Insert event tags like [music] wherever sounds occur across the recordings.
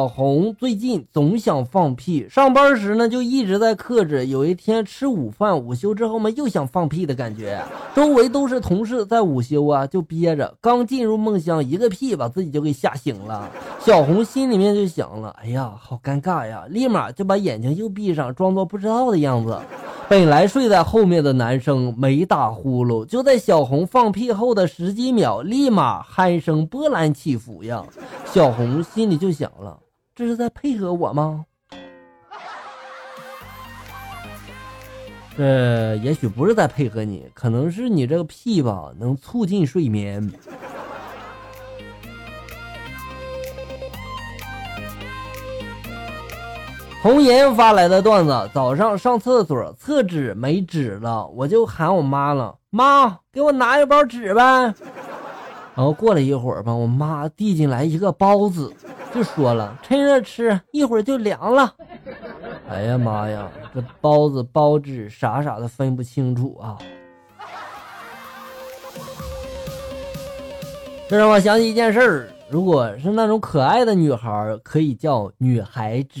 小红最近总想放屁，上班时呢就一直在克制。有一天吃午饭，午休之后嘛又想放屁的感觉，周围都是同事在午休啊，就憋着。刚进入梦乡，一个屁把自己就给吓醒了。小红心里面就想了：哎呀，好尴尬呀！立马就把眼睛又闭上，装作不知道的样子。本来睡在后面的男生没打呼噜，就在小红放屁后的十几秒，立马鼾声波澜起伏呀。小红心里就想了。这是在配合我吗？这也许不是在配合你，可能是你这个屁吧，能促进睡眠。红颜发来的段子：早上上厕所，厕纸没纸了，我就喊我妈了，妈，给我拿一包纸呗。然后过了一会儿吧，我妈递进来一个包子。就说了，趁热吃，一会儿就凉了。哎呀妈呀，这包子包纸傻傻的分不清楚啊！这让我想起一件事儿：如果是那种可爱的女孩，可以叫女孩子，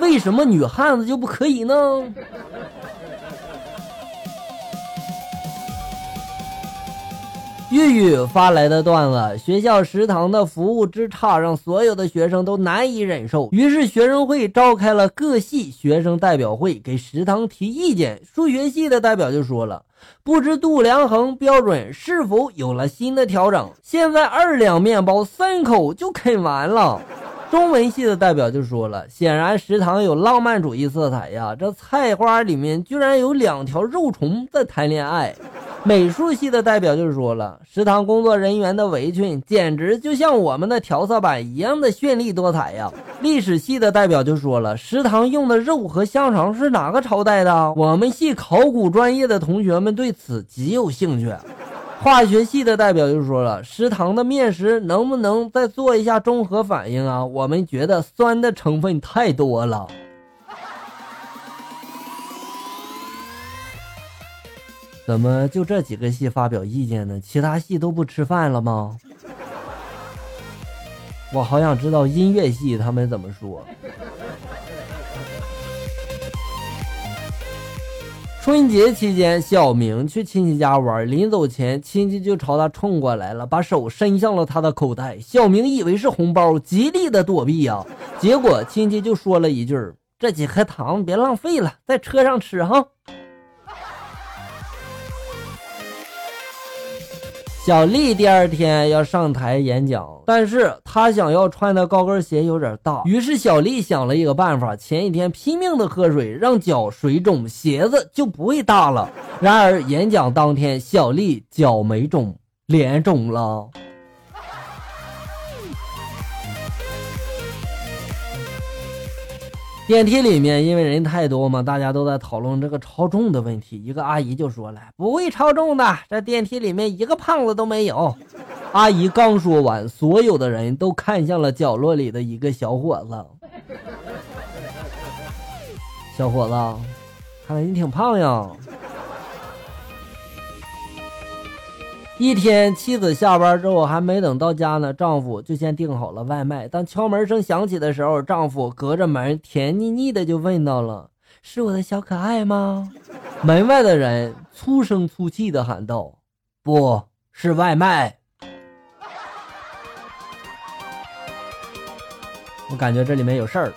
为什么女汉子就不可以呢？玉玉发来的段子：学校食堂的服务之差，让所有的学生都难以忍受。于是学生会召开了各系学生代表会，给食堂提意见。数学系的代表就说了：“不知度量衡标准是否有了新的调整？现在二两面包三口就啃完了。”中文系的代表就说了：“显然食堂有浪漫主义色彩呀，这菜花里面居然有两条肉虫在谈恋爱。”美术系的代表就说了，食堂工作人员的围裙简直就像我们的调色板一样的绚丽多彩呀。历史系的代表就说了，食堂用的肉和香肠是哪个朝代的？我们系考古专业的同学们对此极有兴趣。化学系的代表就说了，食堂的面食能不能再做一下中和反应啊？我们觉得酸的成分太多了。怎么就这几个系发表意见呢？其他系都不吃饭了吗？我好想知道音乐系他们怎么说。春节期间，小明去亲戚家玩，临走前，亲戚就朝他冲过来了，把手伸向了他的口袋。小明以为是红包，极力的躲避呀。结果亲戚就说了一句：“这几颗糖别浪费了，在车上吃哈。”小丽第二天要上台演讲，但是她想要穿的高跟鞋有点大，于是小丽想了一个办法，前一天拼命的喝水，让脚水肿，鞋子就不会大了。然而演讲当天，小丽脚没肿，脸肿了。电梯里面，因为人太多嘛，大家都在讨论这个超重的问题。一个阿姨就说了：“不会超重的，这电梯里面一个胖子都没有。[laughs] ”阿姨刚说完，所有的人都看向了角落里的一个小伙子。小伙子，看来你挺胖呀。一天，妻子下班之后还没等到家呢，丈夫就先订好了外卖。当敲门声响起的时候，丈夫隔着门甜腻腻的就问到了：“是我的小可爱吗？”门外的人粗声粗气的喊道：“不是外卖。”我感觉这里面有事儿。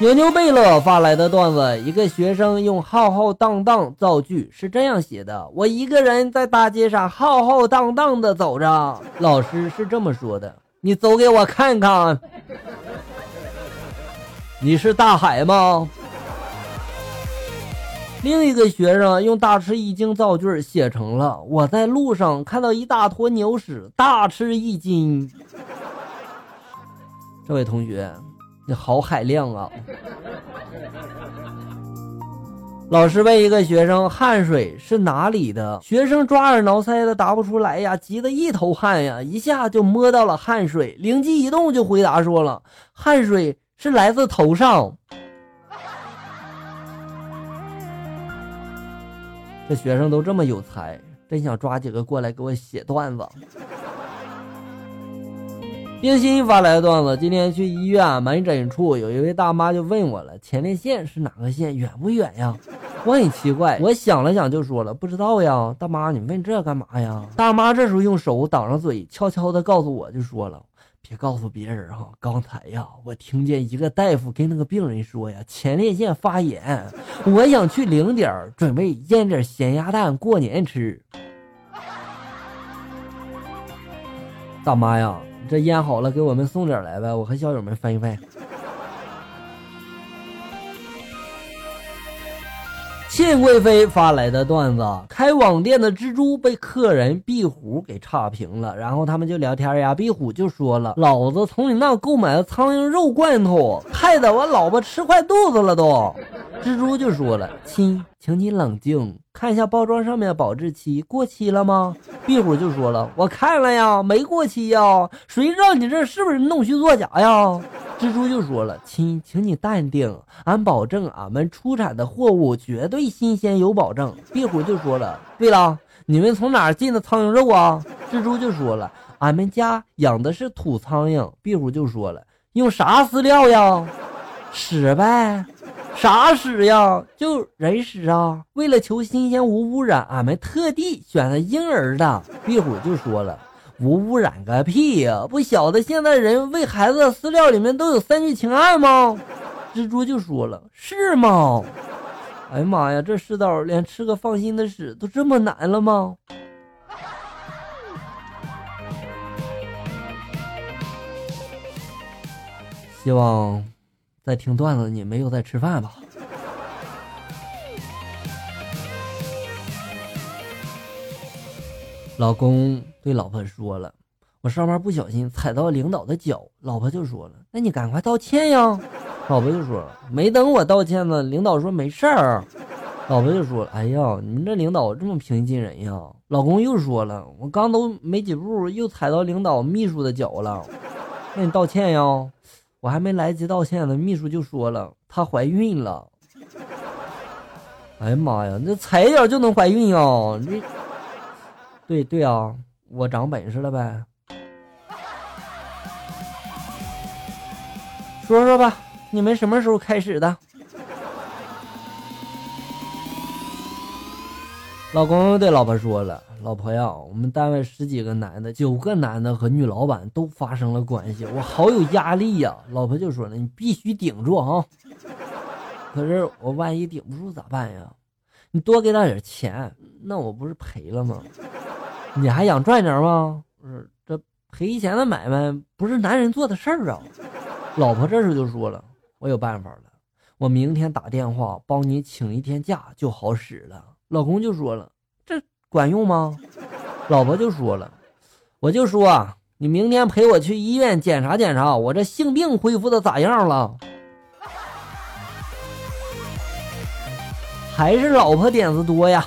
牛牛贝勒发来的段子：一个学生用浩浩荡荡造句，是这样写的：我一个人在大街上浩浩荡荡的走着。老师是这么说的：你走给我看看，你是大海吗？另一个学生用大吃一惊造句，写成了：我在路上看到一大坨牛屎，大吃一惊。这位同学。你好海量啊！老师问一个学生：“汗水是哪里的？”学生抓耳挠腮的答不出来呀，急得一头汗呀，一下就摸到了汗水，灵机一动就回答说了：“汗水是来自头上。”这学生都这么有才，真想抓几个过来给我写段子。冰心发来段子：今天去医院门诊处，有一位大妈就问我了：“前列腺是哪个县？远不远呀？”我很奇怪，我想了想就说了：“不知道呀。”大妈，你问这干嘛呀？大妈这时候用手挡上嘴，悄悄的告诉我就说了：“别告诉别人哈，刚才呀，我听见一个大夫跟那个病人说呀，前列腺发炎，我想去领点准备腌点咸鸭蛋过年吃。”大妈呀。这腌好了，给我们送点来呗，我和校友们分一分。庆贵妃发来的段子：开网店的蜘蛛被客人壁虎给差评了，然后他们就聊天呀。壁虎就说了：“老子从你那购买的苍蝇肉罐头，害得我老婆吃坏肚子了都。[laughs] ”蜘蛛就说了：“亲，请你冷静，看一下包装上面保质期过期了吗？”壁虎就说了：“我看了呀，没过期呀，谁知道你这是不是弄虚作假呀？”蜘蛛就说了：“亲，请你淡定，俺保证俺们出产的货物绝对新鲜有保证。”壁虎就说了：“对了，你们从哪进的苍蝇肉啊？”蜘蛛就说了：“俺们家养的是土苍蝇。”壁虎就说了：“用啥饲料呀？屎呗。”啥屎呀？就人屎啊！为了求新鲜无污染，俺们特地选了婴儿的。壁虎就说了：“无污染个屁呀！不晓得现在人喂孩子饲料里面都有三聚氰胺吗？”蜘蛛就说了：“是吗？”哎呀妈呀，这世道连吃个放心的屎都这么难了吗？希望。在听段子，你没有在吃饭吧？老公对老婆说了：“我上班不小心踩到领导的脚。”老婆就说了：“那你赶快道歉呀！”老婆就说：“没等我道歉呢，领导说没事儿。”老婆就说：“哎呀，你们这领导这么平易近人呀！”老公又说了：“我刚都没几步，又踩到领导秘书的脚了，那你道歉呀？”我还没来及道歉呢，秘书就说了她怀孕了。哎呀妈呀，那踩一脚就能怀孕啊？这，对对啊，我长本事了呗。说说吧，你们什么时候开始的？老公对老婆说了。老婆呀，我们单位十几个男的，九个男的和女老板都发生了关系，我好有压力呀。老婆就说了：“你必须顶住啊！”可是我万一顶不住咋办呀？你多给他点钱，那我不是赔了吗？你还想赚点吗？不是，这赔钱的买卖不是男人做的事儿啊。老婆这时就说了：“我有办法了，我明天打电话帮你请一天假就好使了。”老公就说了。这管用吗？老婆就说了，我就说你明天陪我去医院检查检查，我这性病恢复的咋样了？还是老婆点子多呀。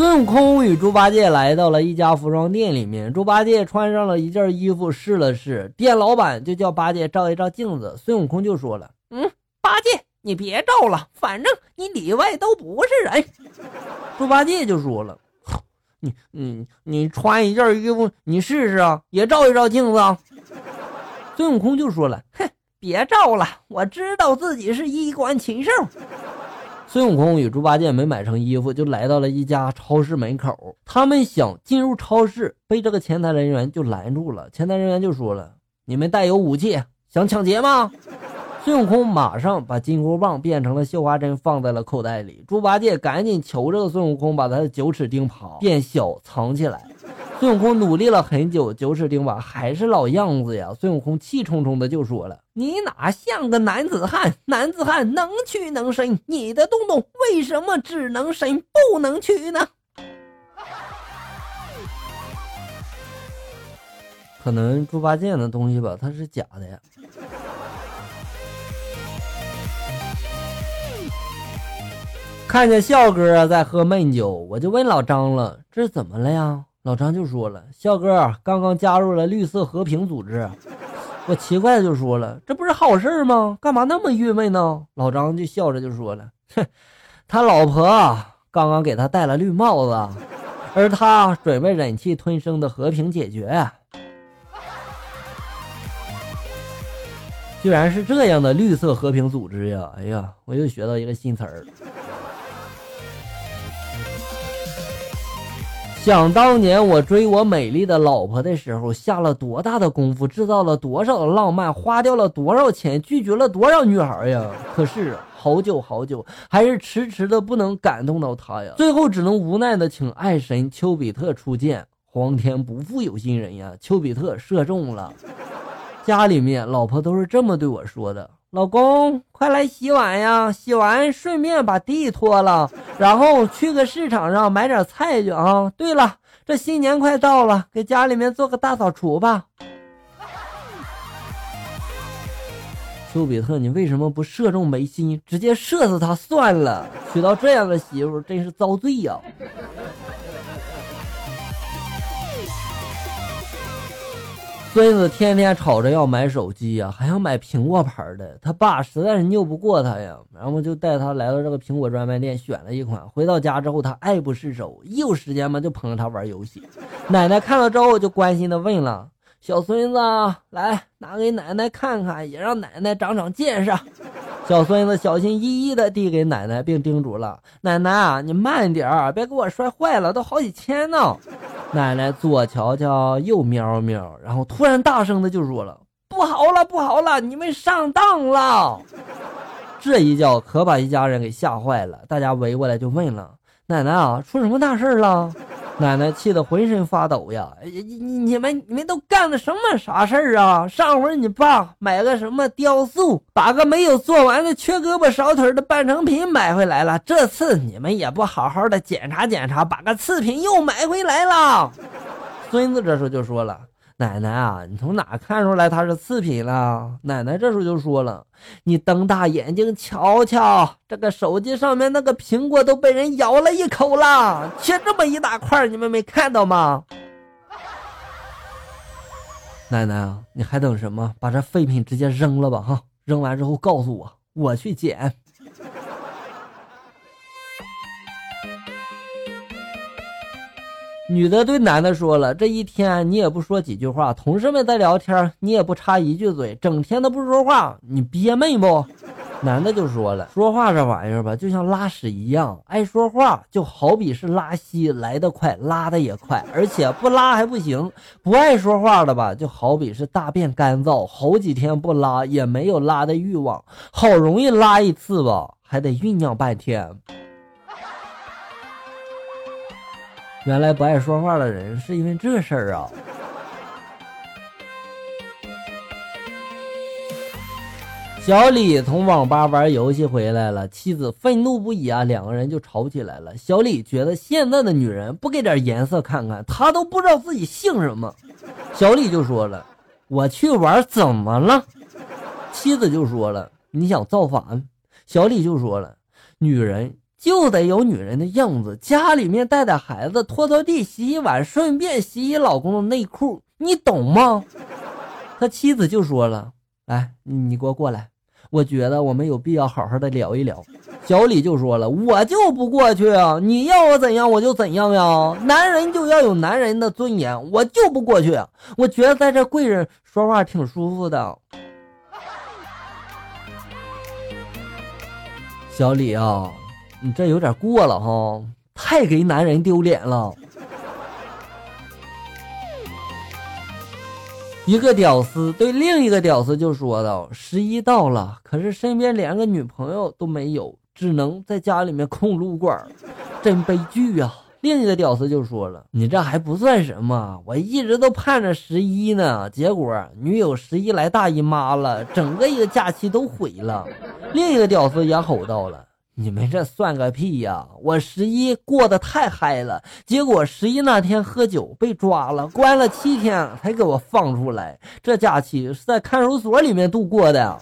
孙悟空与猪八戒来到了一家服装店里面，猪八戒穿上了一件衣服试了试，店老板就叫八戒照一照镜子，孙悟空就说了，嗯，八戒。你别照了，反正你里外都不是人。猪八戒就说了：“你、你、你穿一件衣服，你试试啊，也照一照镜子。”孙悟空就说了：“哼，别照了，我知道自己是衣冠禽兽。”孙悟空与猪八戒没买成衣服，就来到了一家超市门口。他们想进入超市，被这个前台人员就拦住了。前台人员就说了：“你们带有武器，想抢劫吗？”孙悟空马上把金箍棒变成了绣花针，放在了口袋里。猪八戒赶紧求着孙悟空把他的九齿钉耙变小藏起来。孙悟空努力了很久，九齿钉耙还是老样子呀。孙悟空气冲冲的就说了：“你哪像个男子汉？男子汉能屈能伸，你的东东为什么只能伸不能屈呢？”可能猪八戒那东西吧，它是假的呀。看见笑哥在喝闷酒，我就问老张了：“这怎么了呀？”老张就说了：“笑哥刚刚加入了绿色和平组织。”我奇怪的就说了：“这不是好事吗？干嘛那么郁闷呢？”老张就笑着就说了：“哼，他老婆刚刚给他戴了绿帽子，而他准备忍气吞声的和平解决。居然是这样的绿色和平组织呀！哎呀，我又学到一个新词儿。想当年我追我美丽的老婆的时候，下了多大的功夫，制造了多少的浪漫，花掉了多少钱，拒绝了多少女孩呀！[laughs] 可是好久好久，还是迟迟的不能感动到她呀。最后只能无奈的请爱神丘比特出剑。皇天不负有心人呀，丘比特射中了。家里面老婆都是这么对我说的：“老公，快来洗碗呀！洗完顺便把地拖了，然后去个市场上买点菜去啊！对了，这新年快到了，给家里面做个大扫除吧。”丘比特，你为什么不射中梅心，直接射死他算了？娶到这样的媳妇真是遭罪呀！孙子天天吵着要买手机呀，[laughs] 还要买苹果牌的。他爸实在是拗不过他呀，然后就带他来到这个苹果专卖店，选了一款。回到家之后，他爱不释手，一有时间嘛就捧着他玩游戏。奶奶看到之后就关心的问了：“小孙子，来拿给奶奶看看，也让奶奶长长见识。”小孙子小心翼翼的递给奶奶，并叮嘱了：“奶奶，你慢点儿，别给我摔坏了，都好几千呢。”奶奶左瞧瞧，右瞄瞄，然后突然大声的就说了：“不好了，不好了，你们上当了！”这一叫可把一家人给吓坏了，大家围过来就问了：“奶奶啊，出什么大事了？”奶奶气得浑身发抖呀！你你你们你们都干的什么傻事儿啊？上回你爸买个什么雕塑，把个没有做完的缺胳膊少腿的半成品买回来了。这次你们也不好好的检查检查，把个次品又买回来了。孙子这时候就说了。奶奶啊，你从哪看出来它是次品了？奶奶这时候就说了：“你瞪大眼睛瞧瞧，这个手机上面那个苹果都被人咬了一口了，切这么一大块，你们没看到吗？”奶奶啊，你还等什么？把这废品直接扔了吧！哈，扔完之后告诉我，我去捡。女的对男的说了：“这一天你也不说几句话，同事们在聊天，你也不插一句嘴，整天都不说话，你憋闷不？” [laughs] 男的就说了：“说话这玩意儿吧，就像拉屎一样，爱说话就好比是拉稀，来得快，拉的也快，而且不拉还不行；不爱说话的吧，就好比是大便干燥，好几天不拉也没有拉的欲望，好容易拉一次吧，还得酝酿半天。”原来不爱说话的人是因为这事儿啊！小李从网吧玩游戏回来了，妻子愤怒不已啊，两个人就吵起来了。小李觉得现在的女人不给点颜色看看，他都不知道自己姓什么。小李就说了：“我去玩怎么了？”妻子就说了：“你想造反？”小李就说了：“女人。”就得有女人的样子，家里面带带孩子，拖拖地，洗洗碗，顺便洗洗老公的内裤，你懂吗？他妻子就说了：“来，你给我过来，我觉得我们有必要好好的聊一聊。”小李就说了：“我就不过去啊！你要我怎样我就怎样呀！男人就要有男人的尊严，我就不过去。我觉得在这跪着说话挺舒服的。”小李啊。你这有点过了哈，太给男人丢脸了。一个屌丝对另一个屌丝就说道：“十一到了，可是身边连个女朋友都没有，只能在家里面控撸管，[laughs] 真悲剧啊。”另一个屌丝就说了：“你这还不算什么，我一直都盼着十一呢，结果女友十一来大姨妈了，整个一个假期都毁了。”另一个屌丝也吼到了。你们这算个屁呀！我十一过得太嗨了，结果十一那天喝酒被抓了，关了七天才给我放出来。这假期是在看守所里面度过的。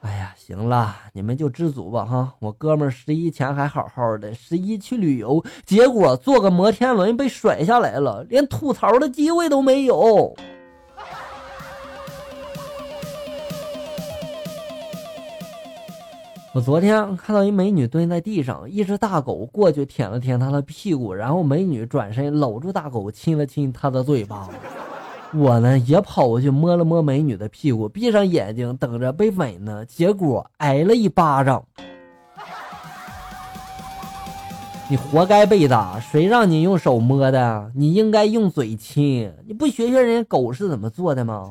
哎呀，行了，你们就知足吧哈！我哥们十一前还好好的，十一去旅游，结果坐个摩天轮被甩下来了，连吐槽的机会都没有。我昨天看到一美女蹲在地上，一只大狗过去舔了舔她的屁股，然后美女转身搂住大狗亲了亲她的嘴巴。我呢也跑过去摸了摸美女的屁股，闭上眼睛等着被吻呢，结果挨了一巴掌。你活该被打，谁让你用手摸的？你应该用嘴亲，你不学学人家狗是怎么做的吗？